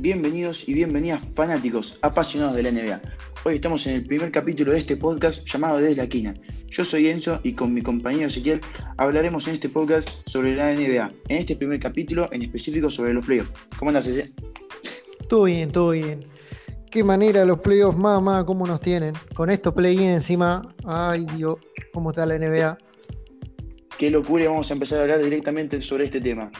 bienvenidos y bienvenidas fanáticos, apasionados de la NBA. Hoy estamos en el primer capítulo de este podcast llamado Desde la Quina. Yo soy Enzo y con mi compañero Ezequiel hablaremos en este podcast sobre la NBA. En este primer capítulo, en específico sobre los playoffs. ¿Cómo andas, Eze? Todo bien, todo bien. Qué manera los playoffs, mamá, cómo nos tienen. Con estos play-in encima, ay Dios, cómo está la NBA. Qué locura, vamos a empezar a hablar directamente sobre este tema.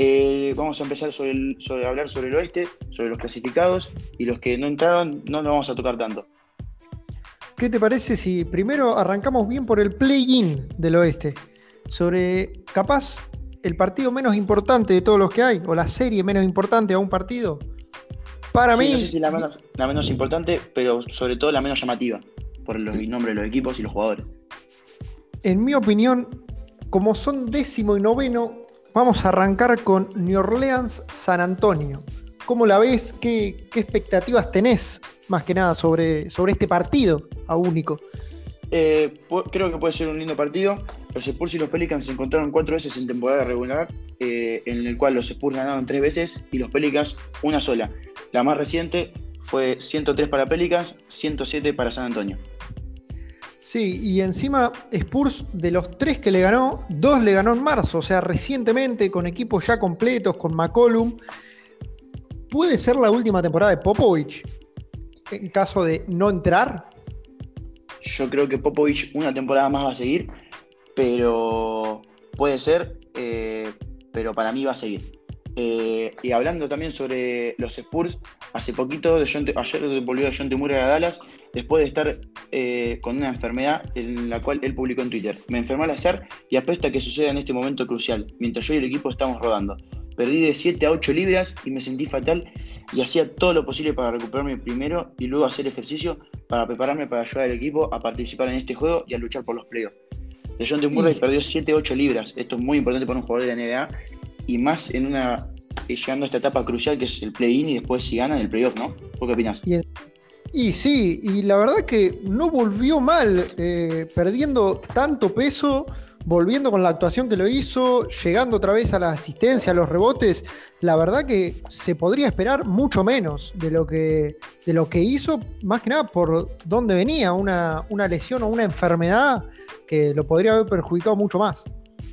Eh, vamos a empezar sobre, hablar sobre el oeste, sobre los clasificados y los que no entraron no nos vamos a tocar tanto. ¿Qué te parece si primero arrancamos bien por el play-in del oeste? Sobre capaz el partido menos importante de todos los que hay, o la serie menos importante a un partido. Para mí. No sé si la menos, la menos importante, pero sobre todo la menos llamativa, por el nombre de los equipos y los jugadores. En mi opinión, como son décimo y noveno, Vamos a arrancar con New Orleans San Antonio. ¿Cómo la ves? ¿Qué, expectativas tenés más que nada sobre, sobre este partido a único? Eh, creo que puede ser un lindo partido. Los Spurs y los Pelicans se encontraron cuatro veces en temporada regular, eh, en el cual los Spurs ganaron tres veces y los Pelicans una sola. La más reciente fue 103 para Pelicans, 107 para San Antonio. Sí, y encima Spurs de los tres que le ganó, dos le ganó en marzo, o sea, recientemente con equipos ya completos, con McCollum. ¿Puede ser la última temporada de Popovich en caso de no entrar? Yo creo que Popovich una temporada más va a seguir, pero puede ser, eh, pero para mí va a seguir. Eh, y hablando también sobre los Spurs, hace poquito, de ayer volvió John Temura a Dallas, después de estar eh, con una enfermedad en la cual él publicó en Twitter. Me enfermé al hacer y apesta que suceda en este momento crucial, mientras yo y el equipo estamos rodando. Perdí de 7 a 8 libras y me sentí fatal y hacía todo lo posible para recuperarme primero y luego hacer ejercicio para prepararme para ayudar al equipo a participar en este juego y a luchar por los playoffs. De John Murray perdió 7 8 libras. Esto es muy importante para un jugador de la NBA y más en una llegando a esta etapa crucial que es el play-in y después si ganan el playoff, ¿no? ¿Vos qué opinas? Y, sí, y la verdad que no volvió mal, eh, perdiendo tanto peso, volviendo con la actuación que lo hizo, llegando otra vez a la asistencia, a los rebotes, la verdad que se podría esperar mucho menos de lo que, de lo que hizo, más que nada por dónde venía, una, una lesión o una enfermedad que lo podría haber perjudicado mucho más.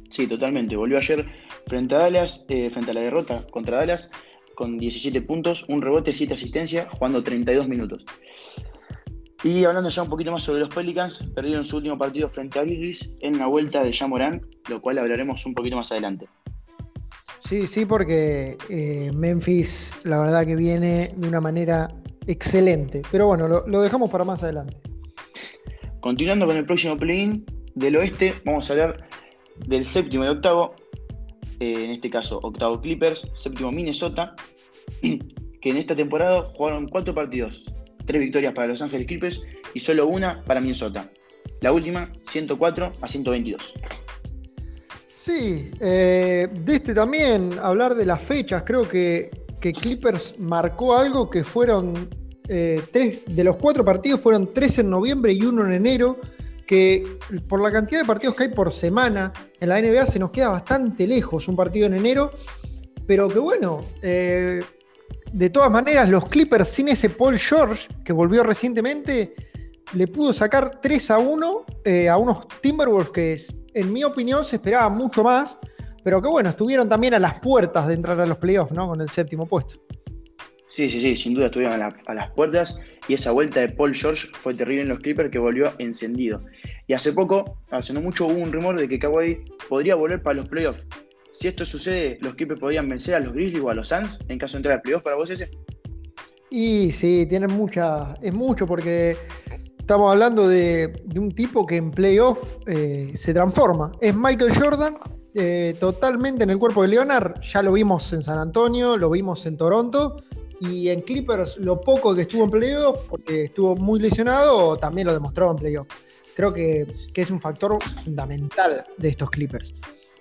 Sí, totalmente. Volvió ayer frente a Dallas, eh, frente a la derrota contra Dallas, con 17 puntos, un rebote, 7 asistencias, jugando 32 minutos. Y hablando ya un poquito más sobre los Pelicans, perdieron su último partido frente a Grizzlies en la vuelta de Jamoran, lo cual hablaremos un poquito más adelante. Sí, sí, porque eh, Memphis la verdad que viene de una manera excelente. Pero bueno, lo, lo dejamos para más adelante. Continuando con el próximo play-in del oeste, vamos a hablar del séptimo y octavo, eh, en este caso octavo Clippers, séptimo Minnesota, que en esta temporada jugaron cuatro partidos, tres victorias para Los Ángeles Clippers y solo una para Minnesota. La última, 104 a 122. Sí, eh, de este también, hablar de las fechas, creo que, que Clippers marcó algo que fueron eh, tres, de los cuatro partidos fueron tres en noviembre y uno en enero que por la cantidad de partidos que hay por semana en la NBA se nos queda bastante lejos un partido en enero, pero que bueno, eh, de todas maneras los Clippers sin ese Paul George que volvió recientemente, le pudo sacar 3 a 1 eh, a unos Timberwolves que en mi opinión se esperaba mucho más, pero que bueno, estuvieron también a las puertas de entrar a los playoffs, ¿no? Con el séptimo puesto. Sí, sí, sí, sin duda estuvieron a, las puertas y esa vuelta de Paul George fue terrible en los Clippers que volvió encendido. Y hace poco, hace no mucho, hubo un rumor de que Kawhi podría volver para los playoffs. Si esto sucede, los Clippers podrían vencer a los Grizzlies o a los Suns en caso de entrar a playoffs para vos ese. Y sí, tienen mucha, es mucho porque estamos hablando de, un tipo que en playoff eh, se transforma. Es Michael Jordan, eh, totalmente en el cuerpo de Leonard. Ya lo vimos en San Antonio, lo vimos en Toronto y en Clippers, lo poco que estuvo en playoff, porque estuvo muy lesionado, también lo demostró en playoff. Creo que, es un factor fundamental de estos Clippers.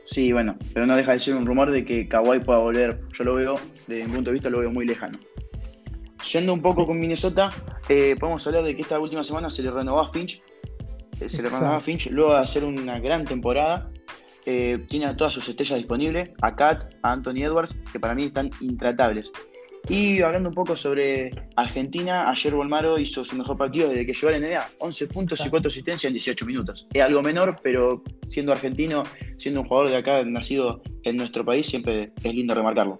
Sí, bueno, pero no deja de ser un rumor de que Kawhi pueda volver. Yo lo veo, desde mi punto de vista, lo veo muy lejano. Yendo un poco con Minnesota, eh, podemos hablar de que esta última semana se le renovó a Finch. Eh, se le renovó a Finch luego de hacer una gran temporada. Eh, tiene a todas sus estrellas disponibles, a Kat, a Anthony Edwards, que para mí están intratables. Y hablando un poco sobre Argentina, ayer Volmaro hizo su mejor partido desde que llegó a la NBA, 11 puntos y 4 asistencias en 18 minutos. Es algo menor, pero siendo argentino, siendo un jugador de acá, nacido en nuestro país, siempre es lindo remarcarlo.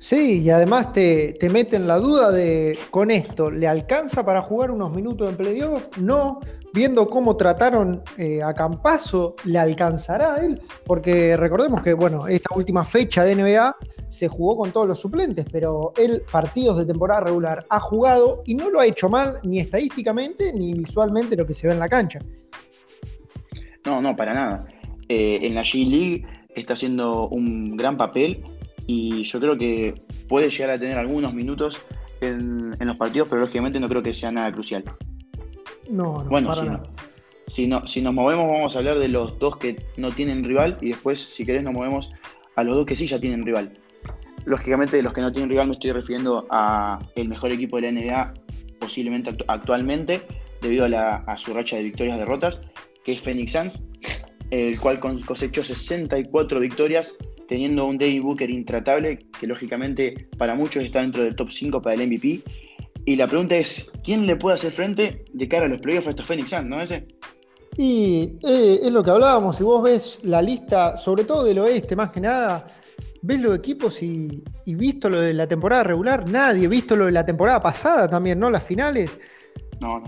Sí, y además te, te meten la duda de, con esto, ¿le alcanza para jugar unos minutos en playoff? No, viendo cómo trataron eh, a Campazo, ¿le alcanzará a él? Porque recordemos que, bueno, esta última fecha de NBA se jugó con todos los suplentes, pero él partidos de temporada regular ha jugado y no lo ha hecho mal ni estadísticamente ni visualmente lo que se ve en la cancha. No, no, para nada. Eh, en la G-League está haciendo un gran papel y yo creo que puede llegar a tener algunos minutos en, los partidos, pero lógicamente no creo que sea nada crucial. No, no, bueno, si, no, si, nos movemos vamos a hablar de los dos que no tienen rival y después, si querés, nos movemos a los dos que sí ya tienen rival. Lógicamente, de los que no tienen rival me estoy refiriendo a el mejor equipo de la NBA posiblemente actualmente, debido a, a su racha de victorias-derrotas, que es Phoenix Suns, el cual cosechó 64 victorias teniendo un David Booker intratable, que lógicamente para muchos está dentro del top 5 para el MVP. Y la pregunta es, ¿quién le puede hacer frente de cara a los playoffs a estos Phoenix Suns, no ese? Y eh, es lo que hablábamos, si vos ves la lista, sobre todo del oeste, más que nada, ves los equipos y, y visto lo de la temporada regular, nadie, visto lo de la temporada pasada también, ¿no? Las finales,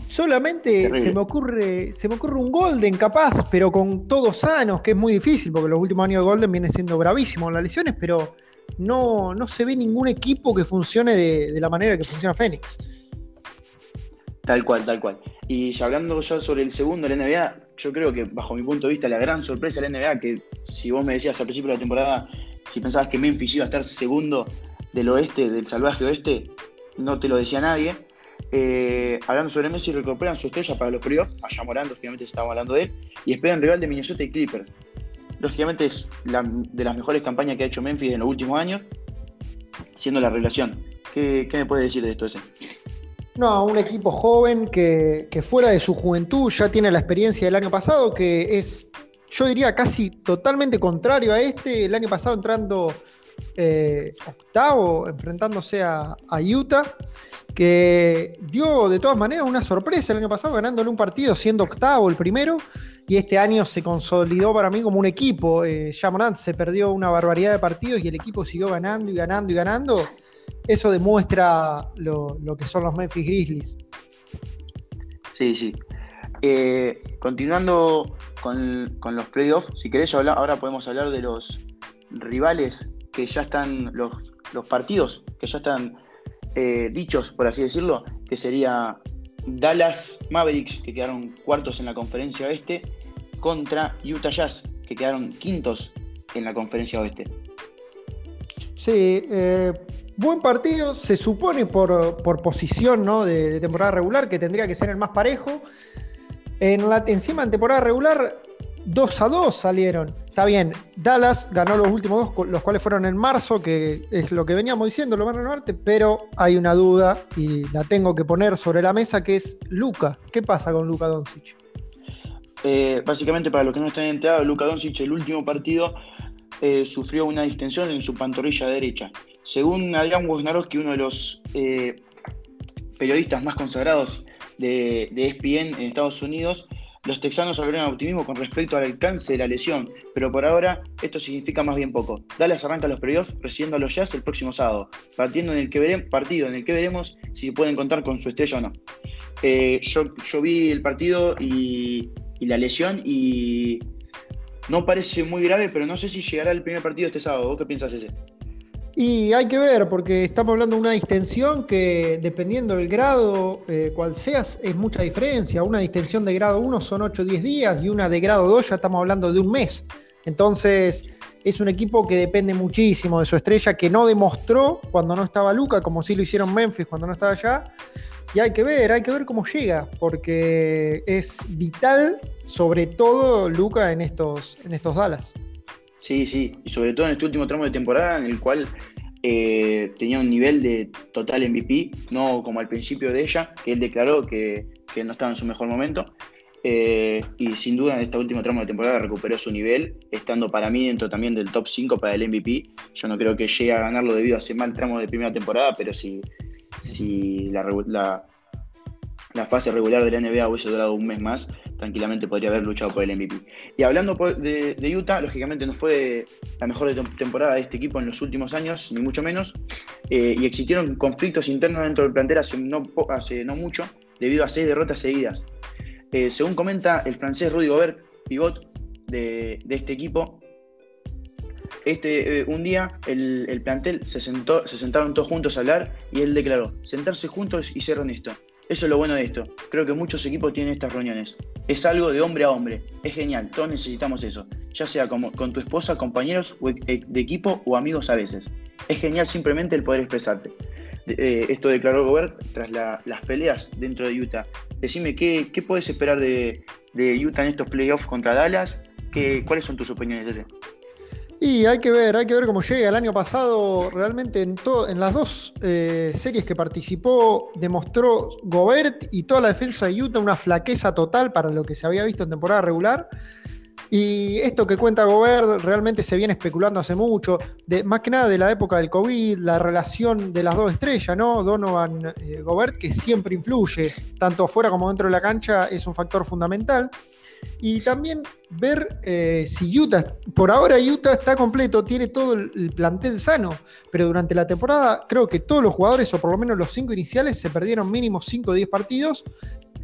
Solamente se me, ocurre, se me ocurre un Golden capaz, pero con todos sanos, que es muy difícil, porque los últimos años de Golden viene siendo bravísimo las lesiones, pero no, no se ve ningún equipo que funcione de, la manera que funciona Fénix. Tal cual, tal cual. Y hablando ya sobre el segundo de la NBA, yo creo que bajo mi punto de vista la gran sorpresa de la NBA, que si vos me decías al principio de la temporada, si pensabas que Memphis iba a estar segundo del oeste, del salvaje oeste, no te lo decía nadie. Eh, hablando sobre Messi, recuperan su estrella para los playoffs. Allá Morando, lógicamente estamos hablando de él. Y esperan rival de Minnesota y Clippers. Lógicamente es de las mejores campañas que ha hecho Memphis en los últimos años, siendo la revelación. ¿Qué, me puede decir de esto ese? No, un equipo joven que, fuera de su juventud ya tiene la experiencia del año pasado, que es, yo diría, casi totalmente contrario a este. El año pasado entrando eh, octavo, enfrentándose a, Utah que dio de todas maneras una sorpresa el año pasado, ganándole un partido, siendo octavo el primero, y este año se consolidó para mí como un equipo. Eh, se perdió una barbaridad de partidos y el equipo siguió ganando y ganando y ganando. Eso demuestra lo, que son los Memphis Grizzlies. Sí, sí. Eh, continuando con, los playoffs, si querés ahora podemos hablar de los rivales que ya están, los, los partidos que ya están eh, dichos, por así decirlo, que sería Dallas Mavericks, que quedaron cuartos en la conferencia oeste, contra Utah Jazz, que quedaron quintos en la conferencia oeste. Sí, eh, buen partido, se supone por, posición ¿no? de, temporada regular, que tendría que ser el más parejo. En la, encima en temporada regular 2 a 2 salieron. Está bien, Dallas ganó los últimos dos, los cuales fueron en marzo, que es lo que veníamos diciendo, lo van a renovarte, pero hay una duda y la tengo que poner sobre la mesa, que es Luca. ¿Qué pasa con Luca Doncic? Eh, básicamente, para los que no están enterados, Luca Doncic, el último partido, eh, sufrió una distensión en su pantorrilla derecha. Según Adrián Wojnarowski, uno de los eh, periodistas más consagrados de, de ESPN en Estados Unidos, los texanos abrieron optimismo con respecto al alcance de la lesión, pero por ahora esto significa más bien poco. Dallas arranca los playoffs recibiendo a los Jazz el próximo sábado, partiendo en el que partido en el que veremos si pueden contar con su estrella o no. Eh, yo, vi el partido y, la lesión y no parece muy grave, pero no sé si llegará el primer partido este sábado. ¿Vos qué piensas ese? Y hay que ver, porque estamos hablando de una distensión que dependiendo del grado, eh, cual seas, es mucha diferencia. Una distensión de grado 1 son 8 o 10 días y una de grado 2 ya estamos hablando de un mes. Entonces es un equipo que depende muchísimo de su estrella, que no demostró cuando no estaba Luca, como sí lo hicieron Memphis cuando no estaba allá. Y hay que ver, hay que ver cómo llega, porque es vital, sobre todo Luca en estos, en estos Dallas. Sí, sí, y sobre todo en este último tramo de temporada en el cual eh, tenía un nivel de total MVP, no como al principio de ella, que él declaró que, no estaba en su mejor momento. eh, y sin duda en esta última tramo de temporada recuperó su nivel, estando para mí dentro también del top 5 para el MVP. Yo no creo que llegue a ganarlo debido a ese mal tramo de primera temporada, pero si, si la, la, fase regular de la NBA hubiese durado un mes más, tranquilamente podría haber luchado por el MVP. Y hablando de, Utah, lógicamente no fue la mejor temporada de este equipo en los últimos años, ni mucho menos, eh, y existieron conflictos internos dentro del plantel hace no, mucho, debido a seis derrotas seguidas. Eh, según comenta el francés Rudy Gobert, pivot de, este equipo, este, eh, un día el, plantel se, sentó, se sentaron todos juntos a hablar y él declaró, sentarse juntos y ser honesto. Eso es lo bueno de esto. Creo que muchos equipos tienen estas reuniones. Es algo de hombre a hombre. Es genial. Todos necesitamos eso. Ya sea como, con tu esposa, compañeros e, de equipo o amigos a veces. Es genial simplemente el poder expresarte. Eh, esto declaró Gobert tras las peleas dentro de Utah. Decime, ¿qué, puedes esperar de, Utah en estos playoffs contra Dallas? ¿Qué, ¿Cuáles son tus opiniones, ese? Y hay que ver, hay que ver cómo llega. El año pasado, realmente en, en las dos eh, series que participó, demostró Gobert y toda la defensa de Utah una flaqueza total para lo que se había visto en temporada regular. Y esto que cuenta Gobert realmente se viene especulando hace mucho, más que nada de la época del COVID, la relación de las dos estrellas, ¿no? Donovan eh, Gobert, que siempre influye, tanto afuera como dentro de la cancha, es un factor fundamental. Y también ver eh, si Utah, por ahora Utah está completo, tiene todo el plantel sano, pero durante la temporada creo que todos los jugadores, o por lo menos los cinco iniciales, se perdieron mínimo 5 o 10 partidos,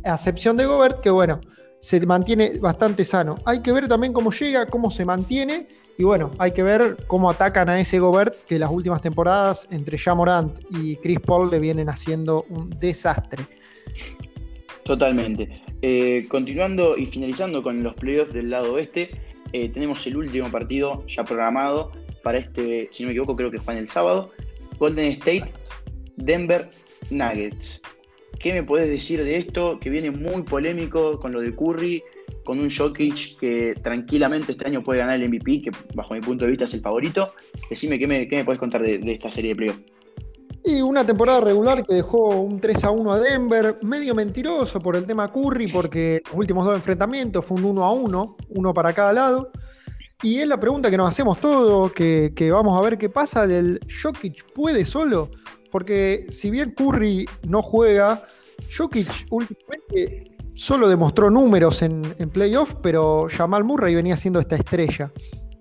a excepción de Gobert, que bueno, se mantiene bastante sano. Hay que ver también cómo llega, cómo se mantiene y bueno, hay que ver cómo atacan a ese Gobert que las últimas temporadas entre Jamorant y Chris Paul le vienen haciendo un desastre. Totalmente. Eh, continuando y finalizando con los playoffs del lado oeste, eh, tenemos el último partido ya programado para este, si no me equivoco, creo que juegan el sábado. Golden State, Denver Nuggets. ¿Qué me puedes decir de esto? Que viene muy polémico con lo de Curry, con un Jokic que tranquilamente este año puede ganar el MVP, que bajo mi punto de vista es el favorito. Decime, ¿qué me, qué puedes contar de, esta serie de playoffs? Y una temporada regular que dejó un 3 a 1 a Denver, medio mentiroso por el tema Curry, porque los últimos dos enfrentamientos fue un 1 a 1, uno para cada lado. Y es la pregunta que nos hacemos todos, que, que vamos a ver qué pasa del Jokic, ¿puede solo? Porque si bien Curry no juega, Jokic últimamente solo demostró números en, en playoff, pero Jamal Murray venía siendo esta estrella.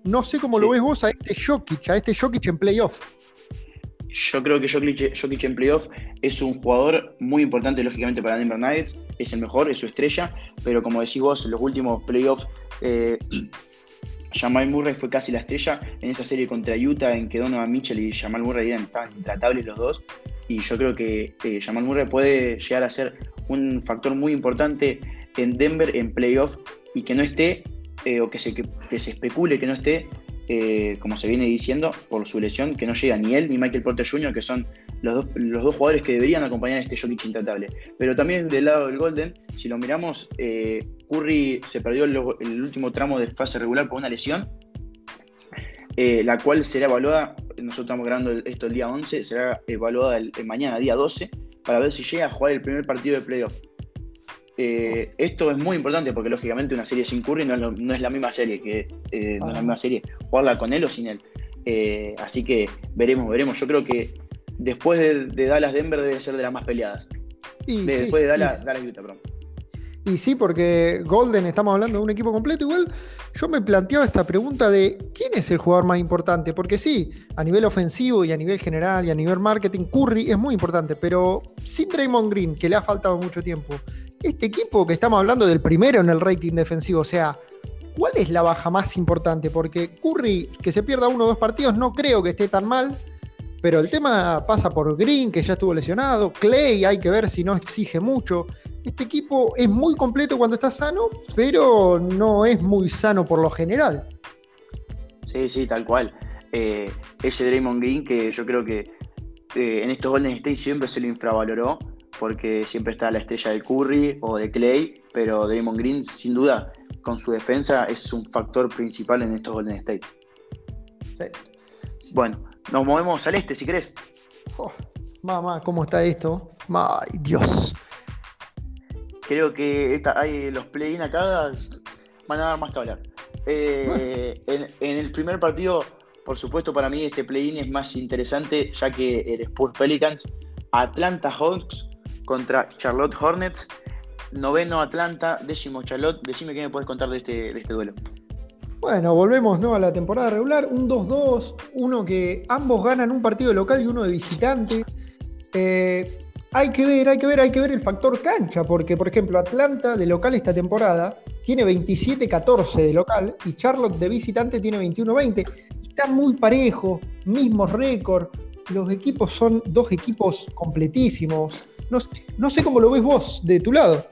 No sé cómo lo ves vos a este Jokic, a este Jokic en playoff. Yo creo que Jokic, en playoff es un jugador muy importante, lógicamente, para Denver Nuggets. Es el mejor, es su estrella, pero como decís vos, en los últimos playoffs eh, Jamal Murray fue casi la estrella en esa serie contra Utah en que Donovan Mitchell y Jamal Murray eran, intratables los dos. Y yo creo que Jamal Murray puede llegar a ser un factor muy importante en Denver en playoff y que no esté, eh, o que se, que se especule que no esté eh, como se viene diciendo, por su lesión, que no llega ni él ni Michael Porter Jr., que son los dos, los dos jugadores que deberían acompañar a este Jokic intratable. Pero también del lado del Golden, si lo miramos, eh, Curry se perdió el, último tramo de fase regular por una lesión, eh, la cual será evaluada, nosotros estamos grabando esto el día 11, será evaluada mañana, día 12, para ver si llega a jugar el primer partido de playoff. Eh, esto es muy importante porque lógicamente una serie sin Curry no es, la misma serie que eh, no es la misma serie jugarla con él o sin él. Eh, así que veremos, veremos. Yo creo que después de, Dallas Denver debe ser de las más peleadas. Y después de Dallas, Dallas Utah, perdón. Y sí, porque Golden, estamos hablando de un equipo completo. Igual yo me planteaba esta pregunta de quién es el jugador más importante. Porque sí, a nivel ofensivo y a nivel general y a nivel marketing, Curry es muy importante. Pero sin Draymond Green, que le ha faltado mucho tiempo, este equipo que estamos hablando del primero en el rating defensivo, o sea, ¿cuál es la baja más importante? Porque Curry, que se pierda uno o dos partidos, no creo que esté tan mal. Pero el tema pasa por Green, que ya estuvo lesionado. Clay, hay que ver si no exige mucho. Este equipo es muy completo cuando está sano, pero no es muy sano por lo general. Sí, sí, tal cual. Eh, ese Draymond Green que yo creo que eh, en estos Golden State siempre se lo infravaloró, porque siempre está la estrella de Curry o de Clay, pero Draymond Green, sin duda, con su defensa, es un factor principal en estos Golden State. Sí. Bueno, nos movemos al este, si querés. Oh, mamá, ¿cómo está esto? Ay, Dios. creo que hay, los play-in acá van a dar más que hablar. Eh, en, el primer partido, por supuesto, para mí este play-in es más interesante, ya que el Spurs Pelicans, Atlanta Hawks contra Charlotte Hornets, noveno Atlanta, décimo Charlotte. Decime qué me puedes contar de este, de este duelo. Bueno, volvemos ¿no? a la temporada regular. Un 2-2, uno que ambos ganan un partido local y uno de visitante. Eh, hay que ver, hay que ver, hay que ver el factor cancha, porque por ejemplo Atlanta de local esta temporada tiene 27-14 de local y Charlotte de visitante tiene 21-20. Está muy parejo, mismo récord. Los equipos son dos equipos completísimos. No, no sé cómo lo ves vos de tu lado.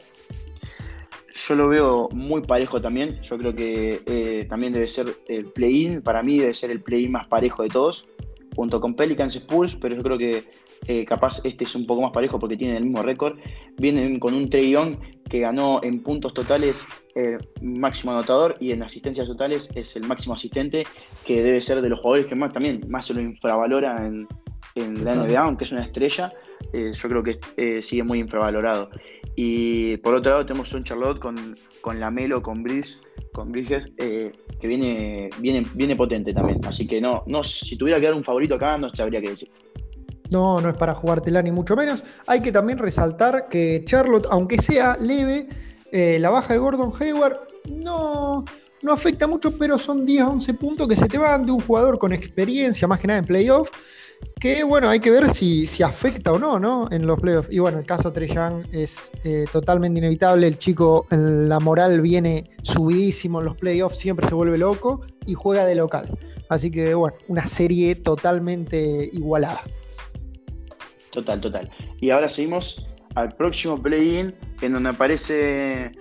Yo lo veo muy parejo también. Yo creo que eh, también debe ser el play-in. Para mí debe ser el play-in más parejo de todos, junto con Pelicans Spurs, pero yo creo que eh, capaz este es un poco más parejo porque tiene el mismo récord. Vienen con un Trey que ganó en puntos totales el máximo anotador y en asistencias totales es el máximo asistente, que debe ser de los jugadores que más también más se lo infravalora en, en la NBA, aunque es una estrella. Eh, yo creo que sigue muy infravalorado. Y por otro lado tenemos un Charlotte con, con Lamelo, con Brice, con Bridges, eh, que viene, viene, viene potente también. Así que no, no, si tuviera que dar un favorito acá, no sabría qué decir. No, no es para jugártela ni mucho menos. Hay que también resaltar que Charlotte, aunque sea leve, eh, la baja de Gordon Hayward no, no afecta mucho, pero son 10 11 puntos que se te van de un jugador con experiencia, más que nada en playoff que bueno, hay que ver si, si afecta o no, ¿no? En los playoffs. Y bueno, el caso Trey Young es eh, totalmente inevitable. El chico, la moral viene subidísimo en los playoffs, siempre se vuelve loco y juega de local. Así que bueno, una serie totalmente igualada. Total, total. Y ahora seguimos al próximo play-in, en donde aparece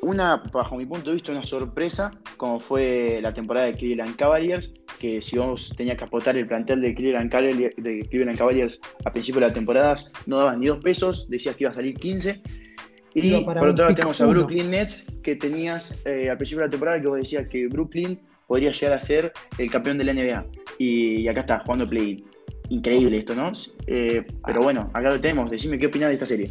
una, bajo mi punto de vista, una sorpresa, como fue la temporada de Cleveland Cavaliers, que si vos tenías que aportar el plantel de Cleveland, Cavaliers, de Cleveland Cavaliers a principio de la temporada, no daban ni dos pesos, decías que iba a salir 15. Y por otro lado tenemos a Brooklyn Nets, que tenías eh, al principio de la temporada que vos decías que Brooklyn podría llegar a ser el campeón de la NBA. Y, acá está, jugando play. Increíble esto, ¿no? Eh, pero bueno, acá lo tenemos. Decime qué opinás de esta serie.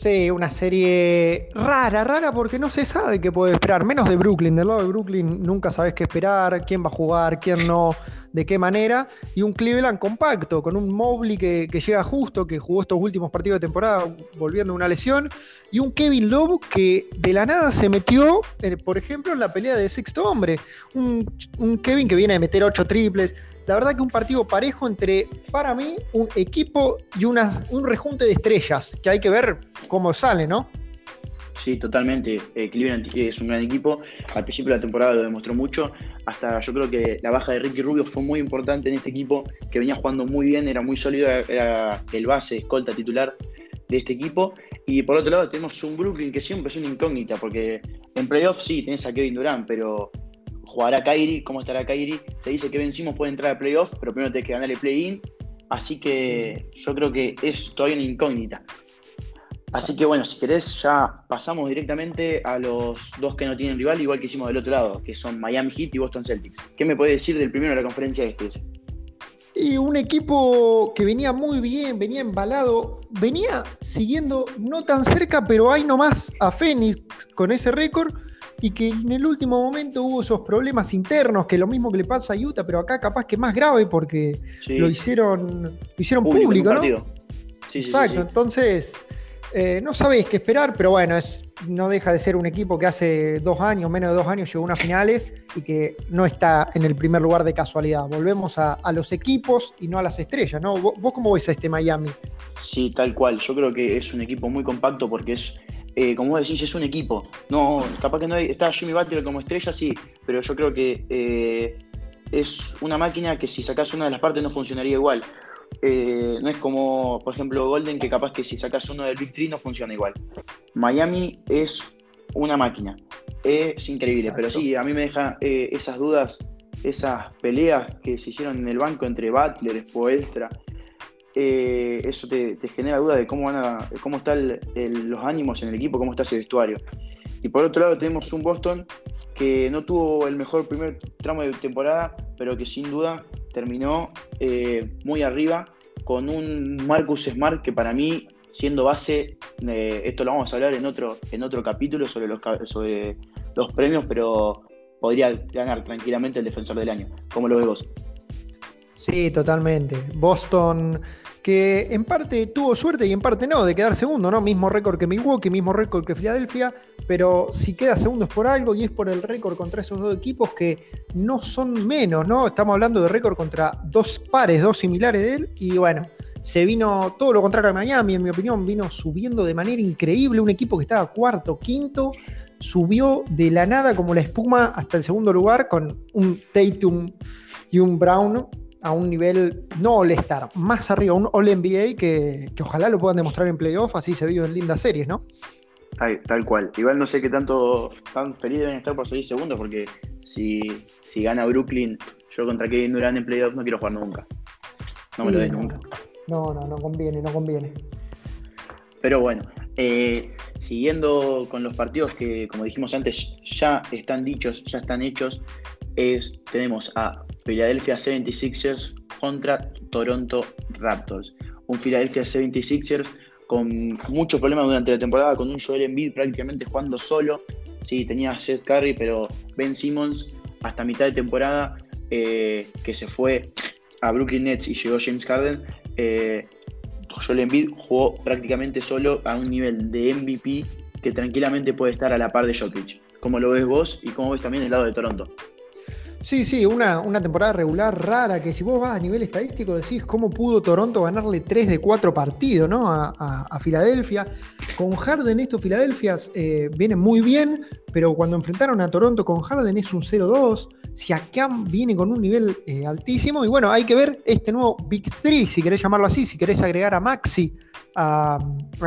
Sí, una serie rara, rara porque no se sabe qué puede esperar, menos de Brooklyn. Del lado de Brooklyn nunca sabes qué esperar, quién va a jugar, quién no, de qué manera. Y un Cleveland compacto, con un Mobley que, llega justo, que jugó estos últimos partidos de temporada volviendo una lesión. Y un Kevin Love que de la nada se metió, eh, por ejemplo, en la pelea de sexto hombre. Un, un Kevin que viene a meter ocho triples, la verdad que un partido parejo entre, para mí, un equipo y una, un rejunte de estrellas, que hay que ver cómo sale, ¿no? Sí, totalmente. Eh, Cleveland es un gran equipo. Al principio de la temporada lo demostró mucho. Hasta yo creo que la baja de Ricky Rubio fue muy importante en este equipo, que venía jugando muy bien, era muy sólido, era el base, escolta titular de este equipo. Y por otro lado tenemos un Brooklyn que siempre es una incógnita, porque en playoffs sí, tenés a Kevin Durant, pero jugará Kairi, cómo estará Kairi. Se dice que vencimos puede entrar a playoff, pero primero tenés que ganar el play-in. Así que yo creo que es todavía una incógnita. Así que bueno, si querés ya pasamos directamente a los dos que no tienen rival, igual que hicimos del otro lado, que son Miami Heat y Boston Celtics. ¿Qué me puede decir del primero de la conferencia este? Y un equipo que venía muy bien, venía embalado, venía siguiendo no tan cerca, pero hay nomás a Phoenix con ese récord y que en el último momento hubo esos problemas internos, que lo mismo que le pasa a Utah, pero acá capaz que más grave porque lo hicieron, lo hicieron público, ¿no? Exacto, entonces eh, no sabéis qué esperar, pero bueno, es, no deja de ser un equipo que hace dos años, menos de dos años, llegó a unas finales y que no está en el primer lugar de casualidad. Volvemos a, los equipos y no a las estrellas, ¿no? ¿Vos, ¿Vos, cómo ves a este Miami? Sí, tal cual. Yo creo que es un equipo muy compacto porque es eh, como vos decís, es un equipo. No, capaz que no hay, está Jimmy Butler como estrella, sí, pero yo creo que eh, es una máquina que si sacas una de las partes no funcionaría igual. Eh, no es como, por ejemplo, Golden, que capaz que si sacas uno del Big Tree no funciona igual. Miami es una máquina. Es increíble, pero sí, a mí me deja esas dudas, esas peleas que se hicieron en el banco entre Butler, Spoelstra eh, eso te, genera duda de cómo van a, cómo están los ánimos en el equipo, cómo está ese vestuario. Y por otro lado tenemos un Boston que no tuvo el mejor primer tramo de temporada, pero que sin duda terminó eh, muy arriba con un Marcus Smart que para mí, siendo base, Eh, esto lo vamos a hablar en otro, en otro capítulo sobre los, sobre los premios, pero podría ganar tranquilamente el defensor del año. ¿Cómo lo ves vos? Sí, totalmente. Boston, que en parte tuvo suerte y en parte no, de quedar segundo, ¿no? Mismo récord que Milwaukee, mismo récord que Filadelfia, pero si queda segundo es por algo y es por el récord contra esos dos equipos que no son menos, ¿no? Estamos hablando de récord contra dos pares, dos similares de él, y bueno, se vino todo lo contrario a Miami, en mi opinión, vino subiendo de manera increíble, un equipo que estaba cuarto, quinto, subió de la nada como la espuma hasta el segundo lugar con un Tatum y un Brown a un nivel no All-Star, más arriba, un All-NBA que, ojalá lo puedan demostrar en playoff, así se vive en lindas series, ¿no? Tal, cual. Igual no sé qué tanto tan feliz deben estar por salir segundo, porque si, si gana Brooklyn, yo contra Kevin Durant en playoff no quiero jugar nunca. No me lo des nunca. No, no, no conviene, no conviene. Pero bueno, eh, siguiendo con los partidos que, como dijimos antes, ya están dichos, ya están hechos, es, tenemos a Philadelphia 76ers contra Toronto Raptors. Un Philadelphia 76ers con muchos problemas durante la temporada, con un Joel Embiid prácticamente jugando solo. Sí, tenía Seth Curry, pero Ben Simmons hasta mitad de temporada, eh, que se fue a Brooklyn Nets y llegó James Harden, eh, Joel Embiid jugó prácticamente solo a un nivel de MVP que tranquilamente puede estar a la par de Jokic. ¿Cómo lo ves vos y cómo ves también el lado de Toronto? Sí, sí, una, una, temporada regular rara que si vos vas a nivel estadístico decís cómo pudo Toronto ganarle 3 de 4 partidos ¿no? a, Filadelfia. Con Harden estos Filadelfias eh, vienen muy bien, pero cuando enfrentaron a Toronto con Harden es un 0-2. Siakam viene con un nivel eh, altísimo y bueno, hay que ver este nuevo Big 3, si querés llamarlo así, si querés agregar a Maxi a,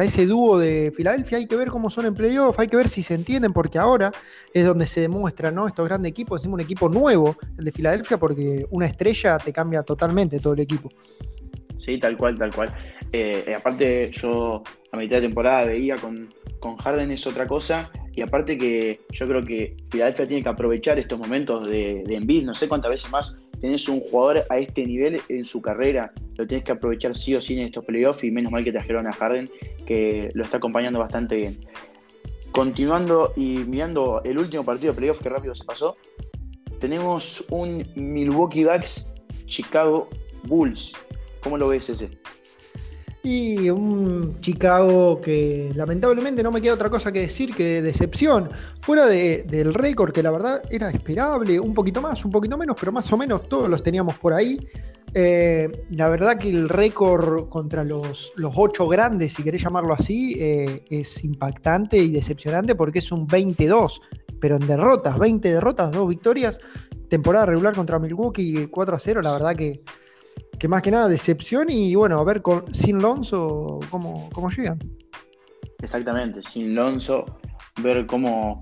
ese dúo de Filadelfia. Hay que ver cómo son en playoff, hay que ver si se entienden, porque ahora es donde se demuestra ¿no? estos grandes equipos. Decimos un equipo nuevo, el de Filadelfia, porque una estrella te cambia totalmente todo el equipo. Sí, tal cual, tal cual. Eh, eh, aparte, yo a mitad de temporada veía con, con Harden es otra cosa. Y aparte que yo creo que Filadelfia tiene que aprovechar estos momentos de, de. No sé cuántas veces más tenés un jugador a este nivel en su carrera, lo tienes que aprovechar sí o sí en estos playoffs y menos mal que trajeron a Harden, que lo está acompañando bastante bien. Continuando y mirando el último partido de playoff que rápido se pasó, tenemos un Milwaukee Bucks Chicago Bulls. ¿Cómo lo ves ese? Y un Chicago que lamentablemente no me queda otra cosa que decir que decepción. Fuera del récord, que la verdad era esperable, un poquito más, un poquito menos, pero más o menos todos los teníamos por ahí. Eh, la verdad que el récord contra los, los, ocho grandes, si querés llamarlo así, eh, es impactante y decepcionante porque es un 22, pero en derrotas, 20 derrotas, dos victorias. Temporada regular contra Milwaukee 4 a 0, la verdad que que más que nada decepción y bueno, a ver con, sin Lonzo cómo, cómo llegan. Exactamente, sin Lonzo, ver cómo,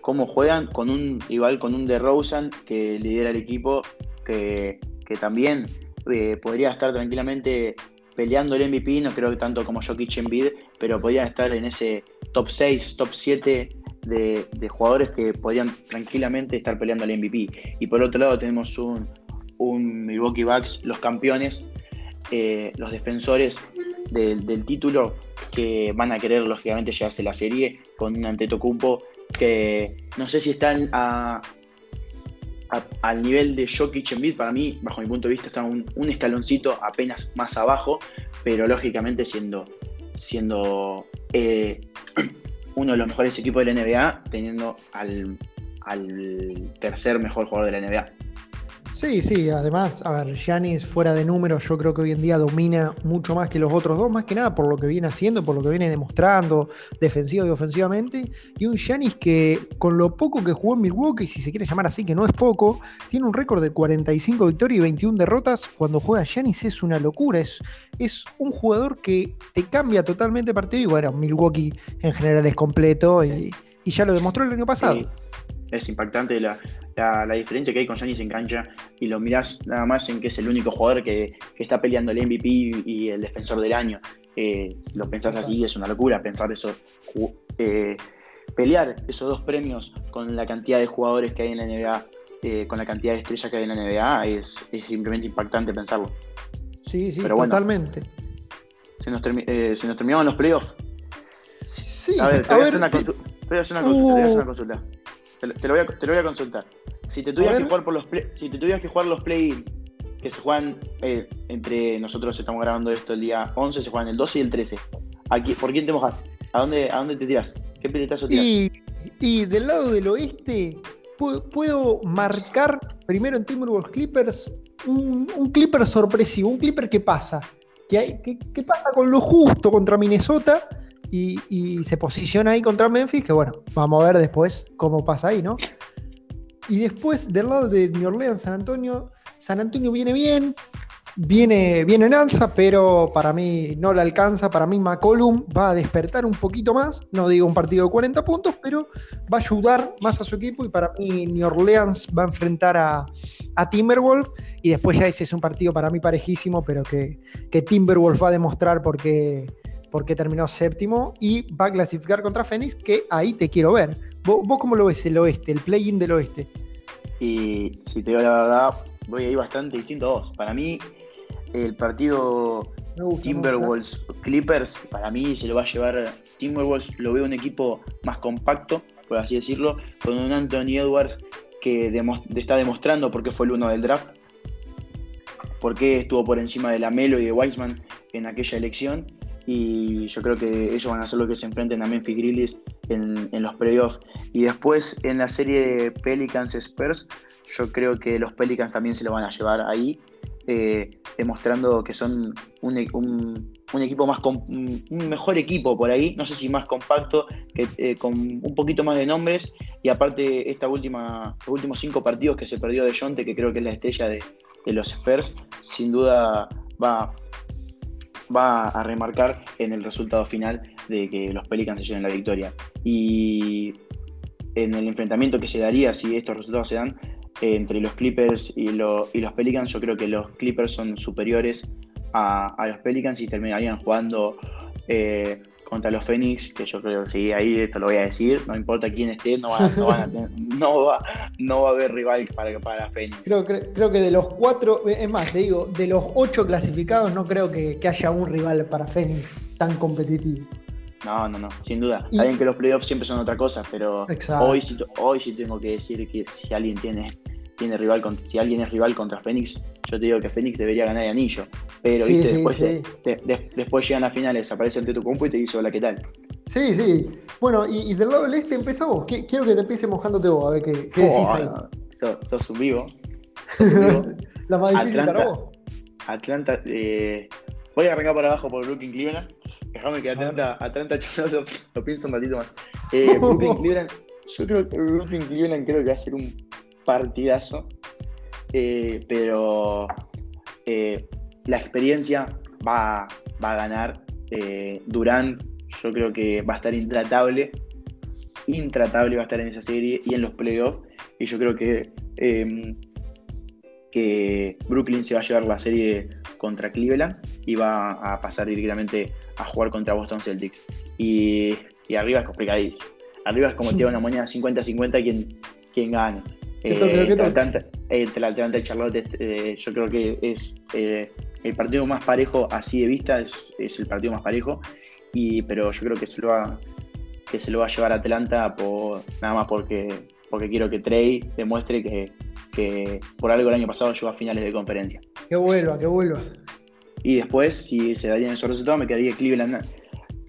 cómo juegan con un igual con un DeRozan que lidera el equipo, que, también eh, podría estar tranquilamente peleando el MVP, no creo que tanto como Jokic Embiid, pero podría estar en ese top 6, top 7 de, de, jugadores que podrían tranquilamente estar peleando el MVP. Y por otro lado tenemos un, un Milwaukee Bucks, los campeones, eh, los defensores del título, que van a querer lógicamente llevarse la serie con un Antetokounmpo que no sé si están a, al nivel de Jokic Embiid, para mí, bajo mi punto de vista, está un, escaloncito apenas más abajo, pero lógicamente siendo, siendo eh, uno de los mejores equipos de la NBA, teniendo al, al tercer mejor jugador de la NBA. Sí, sí, además, a ver, Giannis fuera de números yo creo que hoy en día domina mucho más que los otros dos, más que nada por lo que viene haciendo, por lo que viene demostrando, defensivo y ofensivamente, y un Giannis que con lo poco que jugó en Milwaukee, si se quiere llamar así, que no es poco, tiene un récord de 45 victorias y 21 derrotas, cuando juega Giannis es una locura, es, es un jugador que te cambia totalmente partido, y bueno, Milwaukee en general es completo y, ya lo demostró el año pasado. Es impactante la, la, diferencia que hay con Giannis en cancha y lo mirás nada más en que es el único jugador que, está peleando el MVP y el defensor del año. Eh, lo pensás así, es una locura pensar eso. Eh, pelear esos dos premios con la cantidad de jugadores que hay en la NBA, eh, con la cantidad de estrellas que hay en la NBA, es, simplemente impactante pensarlo. Sí, sí, totalmente. Se nos, se nos terminaban los playoffs. Sí, a ver, te voy a, hacer una, consulta. Te voy a hacer una consulta. Te, lo voy a, te, lo voy a, consultar. Si te tuvieras que jugar por los play, si te tuvieras que jugar los play que se juegan eh, entre nosotros estamos grabando esto el día 11, se juegan el 12 y el 13. Aquí, ¿Por quién te mojas? ¿A dónde, ¿A dónde te tiras? ¿Qué peletazo tiras? Y, y del lado del oeste, puedo, marcar primero en Timberwolves Clippers un, un, Clipper sorpresivo, un Clipper que pasa, que, hay, que, pasa con lo justo contra Minnesota y, se posiciona ahí contra Memphis, que bueno, vamos a ver después cómo pasa ahí, ¿no? Y después del lado de New Orleans, San Antonio, San Antonio viene bien, viene, viene en alza, pero para mí no le alcanza. Para mí McCollum va a despertar un poquito más. No digo un partido de 40 puntos, pero va a ayudar más a su equipo. Y para mí New Orleans va a enfrentar a, Timberwolf. Y después ya ese es un partido para mí parejísimo, pero que, que Timberwolf va a demostrar por qué, terminó séptimo. Y va a clasificar contra Phoenix, que ahí te quiero ver. ¿Vos, vos cómo lo ves el oeste, el play-in del oeste? Y si te digo la verdad, voy a ir bastante distinto a vos. Para mí, el partido Timberwolves Clippers, para mí se lo va a llevar Timberwolves, lo veo un equipo más compacto, por así decirlo, con un Anthony Edwards que está demostrando por qué fue el uno del draft, por qué estuvo por encima de la Melo y de Wiseman en aquella elección. Y yo creo que ellos van a ser los que se enfrenten a Memphis Grizzlies en, en los playoffs. Y después en la serie de Pelicans Spurs, yo creo que los Pelicans también se lo van a llevar ahí. Eh, demostrando que son un, equipo más un mejor equipo por ahí, no sé si más compacto, que, eh, con un poquito más de nombres y aparte esta última, últimos cinco partidos que se perdió de Jonte, que creo que es la estrella de, los Spurs, sin duda va, va a remarcar en el resultado final de que los Pelicans se lleven la victoria. Y en el enfrentamiento que se daría si estos resultados se dan, entre los Clippers y, los Pelicans, yo creo que los Clippers son superiores a, los Pelicans y terminarían jugando eh, contra los Phoenix, que yo creo que sí, ahí esto lo voy a decir, no importa quién esté, no, va, a haber rival para, para Phoenix. Creo, creo, que de los cuatro, es más, te digo, de los ocho clasificados no creo que, haya un rival para Phoenix tan competitivo. No, no, no, sin duda. Saben que los playoffs siempre son otra cosa, pero hoy sí, hoy sí tengo que decir que si alguien tiene tiene rival si alguien es rival contra Fénix, yo te digo que Fénix debería ganar el anillo. Pero ¿viste? después, después llegan a finales, aparece ante tu compu y te dice hola, ¿qué tal? Sí, sí. Bueno, y, del lado del este empezamos. quiero que te empieces mojándote vos, a ver qué, decís ahí. sos, un vivo. La más difícil Atlanta, para vos. Atlanta, eh, voy a arrancar para abajo por Brooklyn Cleveland. Déjame que Atlanta, Atlanta lo, lo, pienso un ratito más. Eh, Brooklyn Cleveland, yo creo que Brooklyn Cleveland creo que va a ser un partidazo, eh, pero eh, la experiencia va, a ganar. Eh, Durán, yo creo que va a estar intratable, intratable va a estar en esa serie y en los playoffs. Y yo creo que, em, que Brooklyn se va a llevar la serie contra Cleveland y va a pasar directamente a jugar contra Boston Celtics. Y, arriba es complicadísimo. Arriba es como tiene una moneda 50-50 quien, quien gane. Eh, entre la Atlanta y Charlotte, eh, yo creo que es eh, el partido más parejo, así de vista, es, el partido más parejo. Y, pero yo creo que se lo va, que se lo va a llevar a Atlanta por, nada más porque, porque quiero que Trey demuestre que, que por algo el año pasado llegó a finales de conferencia. Que vuelva, que vuelva. Y después, si se darían esos resultados, me quedaría Cleveland,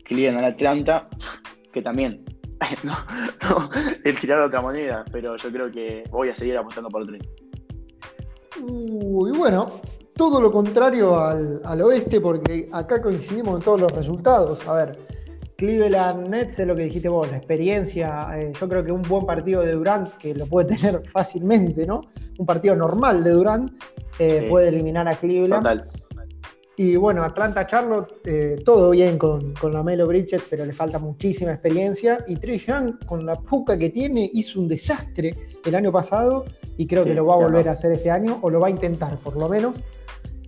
Cleveland Atlanta, que también no, no, el tirar otra moneda, pero yo creo que voy a seguir apostando por el tren. Uy, bueno, todo lo contrario al, oeste, porque acá coincidimos en todos los resultados. A ver, Cleveland Nets es lo que dijiste vos, la experiencia. Eh, yo creo que un buen partido de Durant, que lo puede tener fácilmente, ¿no? Un partido normal de Durant, eh, puede eliminar a Cleveland. Total. Y bueno, Atlanta Charlotte, eh, todo bien con, con la Melo Bridget, pero le falta muchísima experiencia. Y Trey Young, con la puca que tiene, hizo un desastre el año pasado y creo que lo va a volver a hacer este año, o lo va a intentar por lo menos.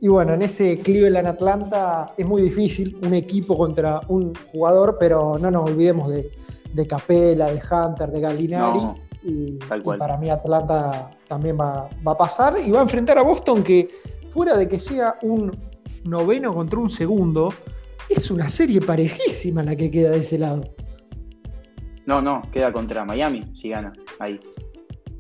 Y bueno, en ese Cleveland Atlanta es muy difícil un equipo contra un jugador, pero no nos olvidemos de, de Capela, de Hunter, de Gallinari. y, para mí Atlanta también va, va a pasar y va a enfrentar a Boston que fuera de que sea un noveno contra un segundo, es una serie parejísima la que queda de ese lado. No, no, queda contra Miami si gana ahí.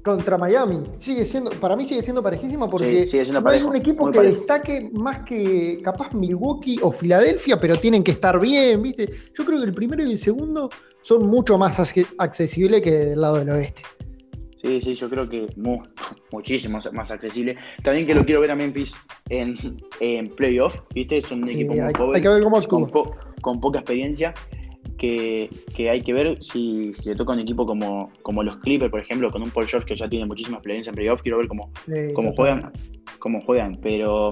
Contra Miami. Sigue siendo, para mí sigue siendo parejísima porque Sí, sigue siendo no hay un equipo muy que parejo. destaque más que capaz Milwaukee o Filadelfia, pero tienen que estar bien, ¿viste? Yo creo que el primero y el segundo son mucho más accesibles que del lado del oeste. Sí, sí, yo creo que mu- muchísimo más accesible. También que lo quiero ver a Memphis en, en playoff, ¿viste? Es un equipo muy hay, joven, hay que ver cómo con, po- con poca experiencia, que, que hay que ver si, si le toca un equipo como, como los Clippers, por ejemplo, con un Paul George que ya tiene muchísima experiencia en playoff. Quiero ver cómo, juegan, cómo juegan, pero,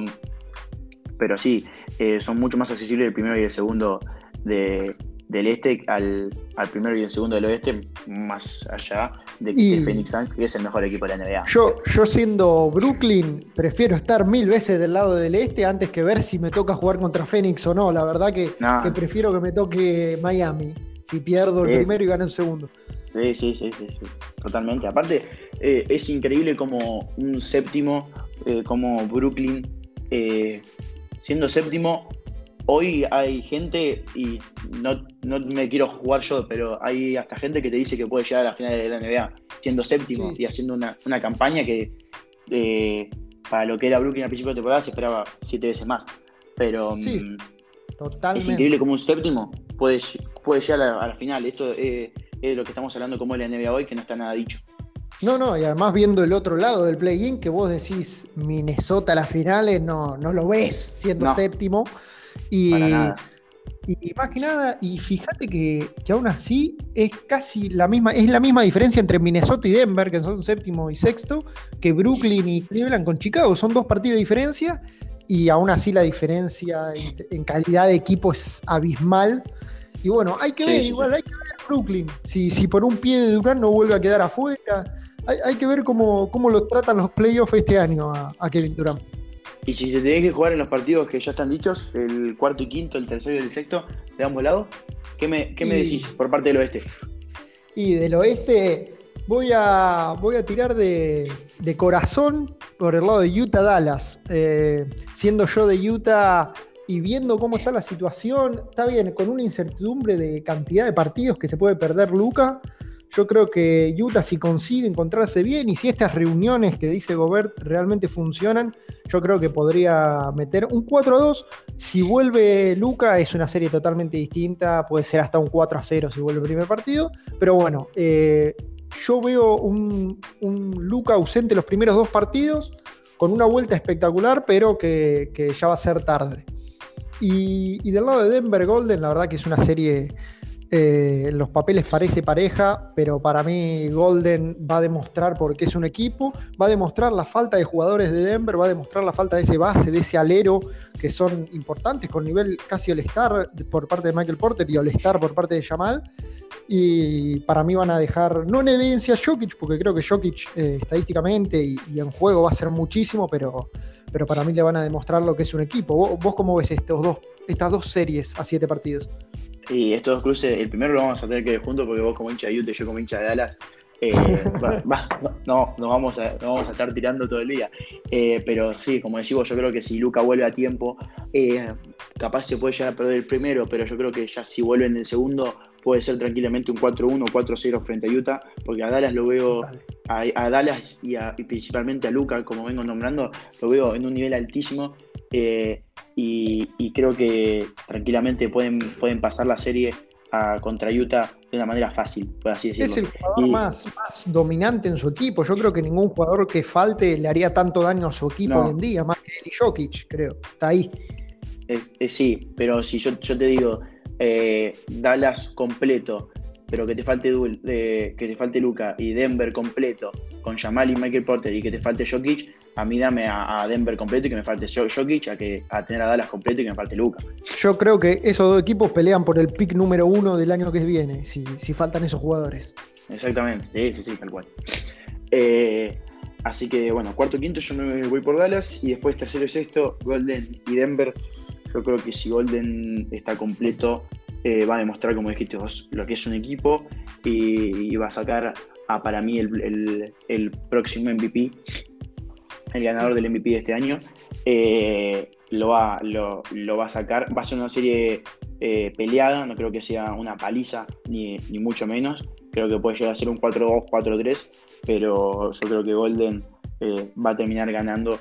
pero sí, eh, son mucho más accesibles el primero y el segundo de- del este al, al primero y el segundo del oeste, más allá de que Phoenix Suns, que es el mejor equipo de la NBA. Yo, yo siendo Brooklyn, prefiero estar mil veces del lado del este antes que ver si me toca jugar contra Phoenix o no. La verdad que, No. que prefiero que me toque Miami. Si pierdo el Sí. primero y gano el segundo. Sí, sí, sí, sí, sí, totalmente. Aparte, eh, es increíble como un séptimo, eh, como Brooklyn, eh, siendo séptimo, hoy hay gente, y no, no me quiero jugar yo, pero hay hasta gente que te dice que puede llegar a la final de la NBA siendo séptimo Sí. y haciendo una, una campaña que eh, para lo que era Brooklyn al principio de temporada se esperaba siete veces más. Pero Sí, mm, es increíble como un séptimo puede, puede llegar a la, a la final. Esto eh, es de lo que estamos hablando como la NBA hoy, que no está nada dicho. No, no, y además viendo el otro lado del play-in, que vos decís Minnesota a las finales, no, no lo ves siendo No. séptimo. Y, Para nada. y más que nada, y fíjate que, que aún así es casi la misma, es la misma diferencia entre Minnesota y Denver, que son séptimo y sexto, que Brooklyn y Cleveland con Chicago. Son dos partidos de diferencia, y aún así la diferencia en, en calidad de equipo es abismal. Y bueno, hay que ver, sí, igual sí. hay que ver Brooklyn. Si, si por un pie de Durán no vuelve a quedar afuera, hay, hay que ver cómo, cómo lo tratan los playoffs este año a, a Kevin Durant. Y si te tenés que jugar en los partidos que ya están dichos, el cuarto y quinto, el tercero y el sexto, de ambos lados, ¿qué me, qué me Y- decís por parte del oeste? Y del oeste voy a, voy a tirar de, de corazón por el lado de Utah-Dallas. Eh, siendo yo de Utah y viendo cómo está la situación, está bien, con una incertidumbre de cantidad de partidos que se puede perder Luca. Yo creo que Utah si consigue encontrarse bien y si estas reuniones que dice Gobert realmente funcionan, yo creo que podría meter un 4-2. Si vuelve Luca es una serie totalmente distinta, puede ser hasta un 4-0 si vuelve el primer partido. Pero bueno, eh, yo veo un, un Luca ausente los primeros dos partidos, con una vuelta espectacular, pero que, ya va a ser tarde. Y del lado de Denver Golden, la verdad que es una serie, eh, los papeles parece pareja, pero para mí Golden va a demostrar por qué es un equipo, va a demostrar la falta de jugadores de Denver, va a demostrar la falta de ese base, de ese alero, que son importantes con nivel casi All-Star por parte de Michael Porter y All-Star por parte de Jamal. Y para mí van a dejar, no en evidencia a Jokic, porque creo que Jokic eh, estadísticamente y, y en juego va a ser muchísimo, pero, pero para mí le van a demostrar lo que es un equipo. ¿Vos, vos cómo ves estos dos, estas dos series a siete partidos? Y estos dos cruces, el primero lo vamos a tener que ver juntos porque vos como hincha de Utah y yo como hincha de Dallas, eh, va- va- va- no, nos vamos, a, nos vamos a estar tirando todo el día. Eh, pero sí, como decimos, yo creo que si Luca vuelve a tiempo, eh, capaz se puede llegar a perder el primero, pero yo creo que ya si vuelve en el segundo, puede ser tranquilamente un 4-1 4-0 frente a Utah, porque a Dallas lo veo, a, a Dallas y, a- y principalmente a Luca, como vengo nombrando, lo veo en un nivel altísimo. Eh, y, y creo que tranquilamente pueden, pueden pasar la serie a, contra Utah de una manera fácil, por así decirlo. Es el jugador Y- más, más dominante en su equipo. Yo creo que ningún jugador que falte le haría tanto daño a su equipo No. hoy en día, más que y Jokic, creo. Está ahí. Eh, eh, sí, pero si yo, yo te digo eh, Dallas completo, pero que te falte eh, que te falte Luca y Denver completo con Jamal y Michael Porter y que te falte Jokic, a mí dame a, a Denver completo y que me falte Jo- Jokic a que a tener a Dallas completo y que me falte Luca. Yo creo que esos dos equipos pelean por el pick número uno del año que viene, si, si faltan esos jugadores. Exactamente, sí, sí, sí, tal cual. Eh, así que bueno, cuarto quinto yo me voy por Dallas y después tercero y sexto, Golden y Denver. Yo creo que si Golden está completo, eh, va a demostrar, como dijiste vos, lo que es un equipo y, va a sacar a para mí el, el- próximo MVP, el ganador del MVP de este año. Eh, lo, va, lo, va a sacar. Va a ser una serie eh, peleada, no creo que sea una paliza, ni, ni mucho menos creo que puede llegar a ser un 4-2, 4-3, pero yo creo que Golden va a terminar ganando.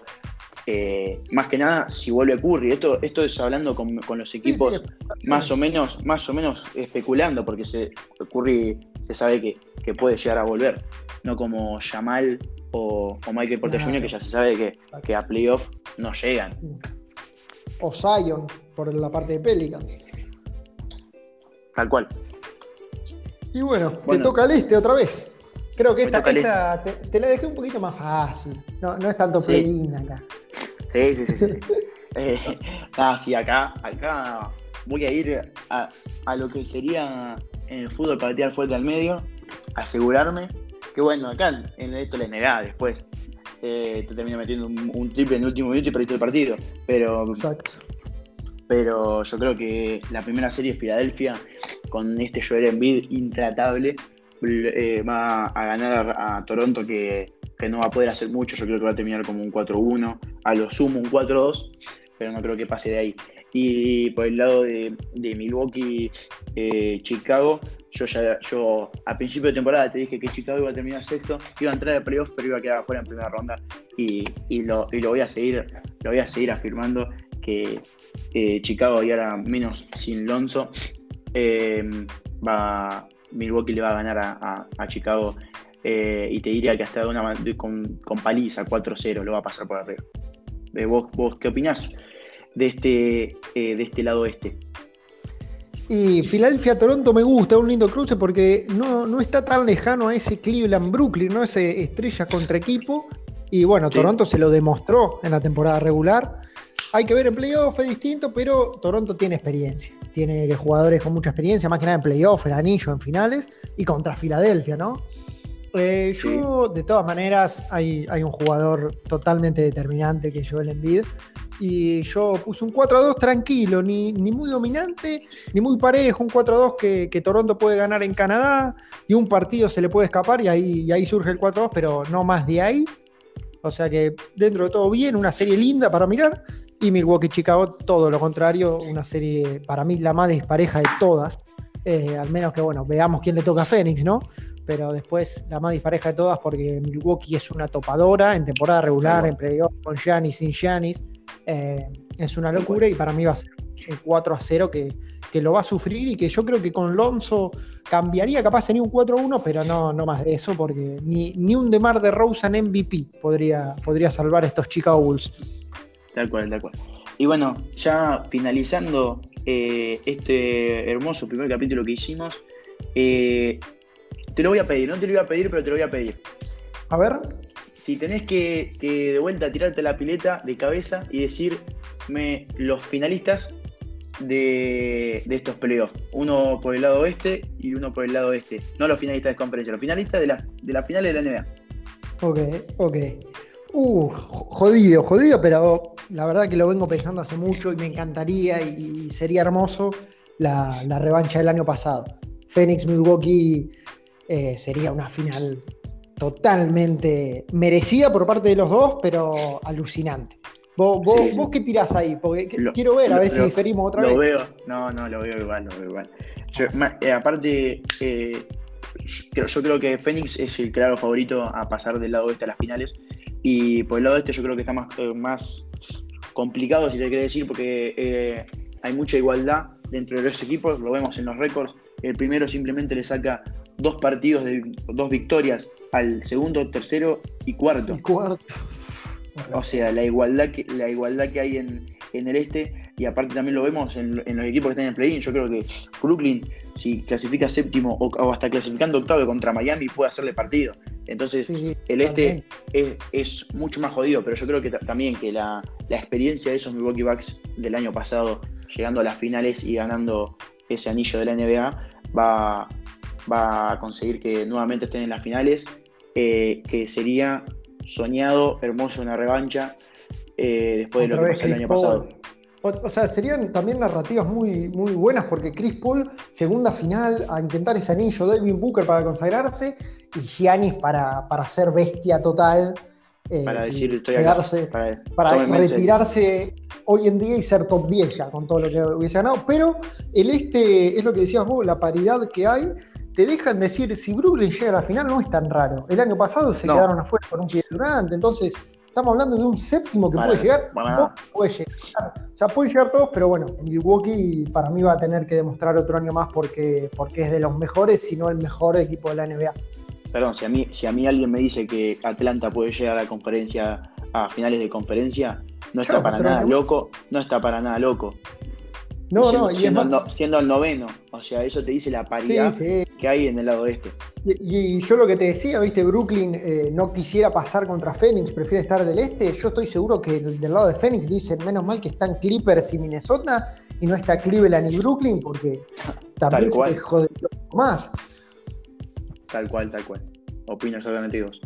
Eh, más que nada, si vuelve Curry, esto, esto es hablando con, los equipos más o menos, más o menos especulando, porque se, Curry se sabe que, puede llegar a volver, no como Jamal o, Michael Porter Jr., que ya se sabe que, que a playoff no llegan. O Zion, por la parte de Pelicans. Tal cual. Y bueno, te toca el este otra vez. Creo que esta, esta te, la dejé un poquito más fácil. No, no es tanto play acá. Sí, sí, sí. sí. eh, sí, acá, acá voy a ir a, a, lo que sería en el fútbol para tirar fuerte al medio, asegurarme que bueno, acá en esto le negá después. Eh, te termina metiendo un, triple en el último minuto y perdiste el partido. Pero, Exacto. pero yo creo que la primera serie es Filadelfia, con este Joel Embiid intratable, eh, va a ganar a, Toronto que, no va a poder hacer mucho. Yo creo que va a terminar como un 4-1, a lo sumo un 4-2, pero no creo que pase de ahí. Y por el lado de, Milwaukee, eh, Chicago, yo yo a principio de temporada te dije que Chicago iba a terminar sexto, iba a entrar al playoff, pero iba a quedar afuera en primera ronda. Y, lo, voy a seguir, lo voy a seguir afirmando que eh, Chicago y ahora menos sin Lonzo. Eh, va, Milwaukee le va a ganar a, Chicago y te diría que hasta una, con, con paliza 4-0 lo va a pasar por arriba. ¿Vos, ¿Vos qué opinás? de este, eh, de este lado este. Y Filadelfia-Toronto me gusta, un lindo cruce porque no, está tan lejano a ese Cleveland-Brooklyn, ¿no? Ese estrella contra equipo. Y bueno, Toronto se lo demostró en la temporada regular. Hay que ver en playoff, es distinto, pero Toronto tiene experiencia. Tiene jugadores con mucha experiencia, más que nada en playoff, en anillo, en finales, y contra Filadelfia, ¿no? Eh, yo, de todas maneras, hay, hay, un jugador totalmente determinante que es Joel Embiid. Y yo puse un 4-2 tranquilo, ni, muy dominante, ni muy parejo. Un 4-2 que, Toronto puede ganar en Canadá y un partido se le puede escapar y ahí, surge el 4-2, pero no más de ahí. O sea que dentro de todo bien, una serie linda para mirar. Y Milwaukee-Chicago, todo lo contrario, una serie para mí la más dispareja de todas. Eh, al menos que, bueno, veamos quién le toca a Phoenix, ¿no? Pero después la más dispareja de todas porque Milwaukee es una topadora en temporada regular, en playoff, con Giannis, sin Giannis. Eh, es una locura y para mí va a ser un 4 a 0 que, lo va a sufrir y que yo creo que con Lonzo cambiaría capaz en un 4-1, pero no, no más de eso porque ni, ni un DeMar de Rosen MVP podría, podría salvar a estos Chicago Bulls. Tal cual, tal cual. Y bueno, ya finalizando eh, este hermoso primer capítulo que hicimos, eh, te lo voy a pedir, no te lo iba a pedir, pero te lo voy a pedir. A ver. Si tenés que, de vuelta tirarte la pileta de cabeza y decirme los finalistas de, estos playoffs. Uno por el lado oeste y uno por el lado este. No los finalistas de conferencia, los finalistas de la, de la final de la NBA. Ok, ok. Uh, jodido, jodido, pero la verdad que lo vengo pensando hace mucho y me encantaría y sería hermoso la, la revancha del año pasado. Phoenix, Milwaukee eh, sería una final totalmente merecida por parte de los dos, pero alucinante. ¿Vos, qué tirás ahí? Porque quiero ver, a ver si diferimos otra vez. Lo veo, no, no, lo veo igual, lo veo igual. Eh, aparte, eh, yo, creo que Phoenix es el claro favorito a pasar del lado este a las finales. Y por el lado este yo creo que está más, más complicado, si te quiere decir, porque hay mucha igualdad dentro de los equipos, lo vemos en los récords. El primero simplemente le saca dos partidos de dos victorias al segundo, tercero y cuarto. cuarto. O sea, la igualdad que, la igualdad que hay en, el este, y aparte también lo vemos en, los equipos que están en el play-in. Yo creo que Brooklyn, si clasifica séptimo o, hasta clasificando octavo contra Miami, puede hacerle partido. Entonces, el este es, mucho más jodido, pero yo creo que también que la, la experiencia de esos Milwaukee Bucks del año pasado, llegando a las finales y ganando ese anillo de la NBA, va, va a conseguir que nuevamente estén en las finales, eh, que sería soñado, hermoso una revancha eh, después de lo que pasó el año pasado. O, sea, serían también narrativas muy, muy buenas porque Chris Paul, segunda final, a intentar ese anillo, David Booker para consagrarse y Giannis para, para ser bestia total. Eh, para decir, estoy para, retirarse hoy en día y ser top 10 ya con todo lo que hubiese ganado. Pero el este es lo que decías vos, la paridad que hay te dejan decir, si Brooklyn llega a la final no es tan raro. El año pasado se quedaron afuera con un pie durante, entonces estamos hablando de un séptimo que puede llegar, puede llegar. O sea, pueden llegar todos, pero bueno, Milwaukee para mí va a tener que demostrar otro año más porque, porque es de los mejores, si no el mejor equipo de la NBA. Perdón, si a mí, si a mí alguien me dice que Atlanta puede llegar a la conferencia, a finales de conferencia, no está para nada loco, no está para nada loco. No, no, y siendo, el noveno. O sea, eso te dice la paridad que hay en el lado este. Y, yo lo que te decía, viste, Brooklyn eh, no quisiera pasar contra Phoenix, prefiere estar del este. Yo estoy seguro que del lado de Phoenix dicen menos mal que están Clippers y Minnesota y no está Cleveland y Brooklyn porque también se jode más. Tal cual, tal cual. Opino solamente dos.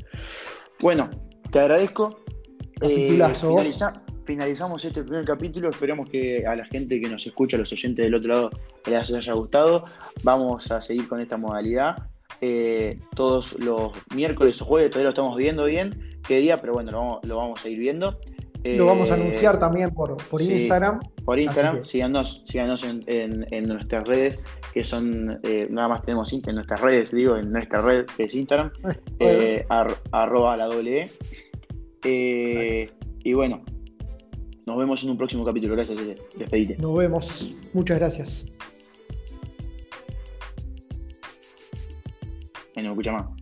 Bueno, te agradezco. Eh, finalizamos este primer capítulo. Esperamos que a la gente que nos escucha, a los oyentes del otro lado, les haya gustado. Vamos a seguir con esta modalidad. Eh, todos los miércoles o jueves, todavía lo estamos viendo bien qué día, pero bueno, lo vamos, a ir viendo. lo vamos a eh, anunciar también por, Instagram. Por Instagram, síganos, síganos en, nuestras redes, que son, eh, nada más tenemos en nuestras redes, digo, en nuestra red que es Instagram, arroba la doble E. y bueno, nos vemos en un próximo capítulo. Gracias, Despedite. Nos vemos. Muchas gracias. no escucha más.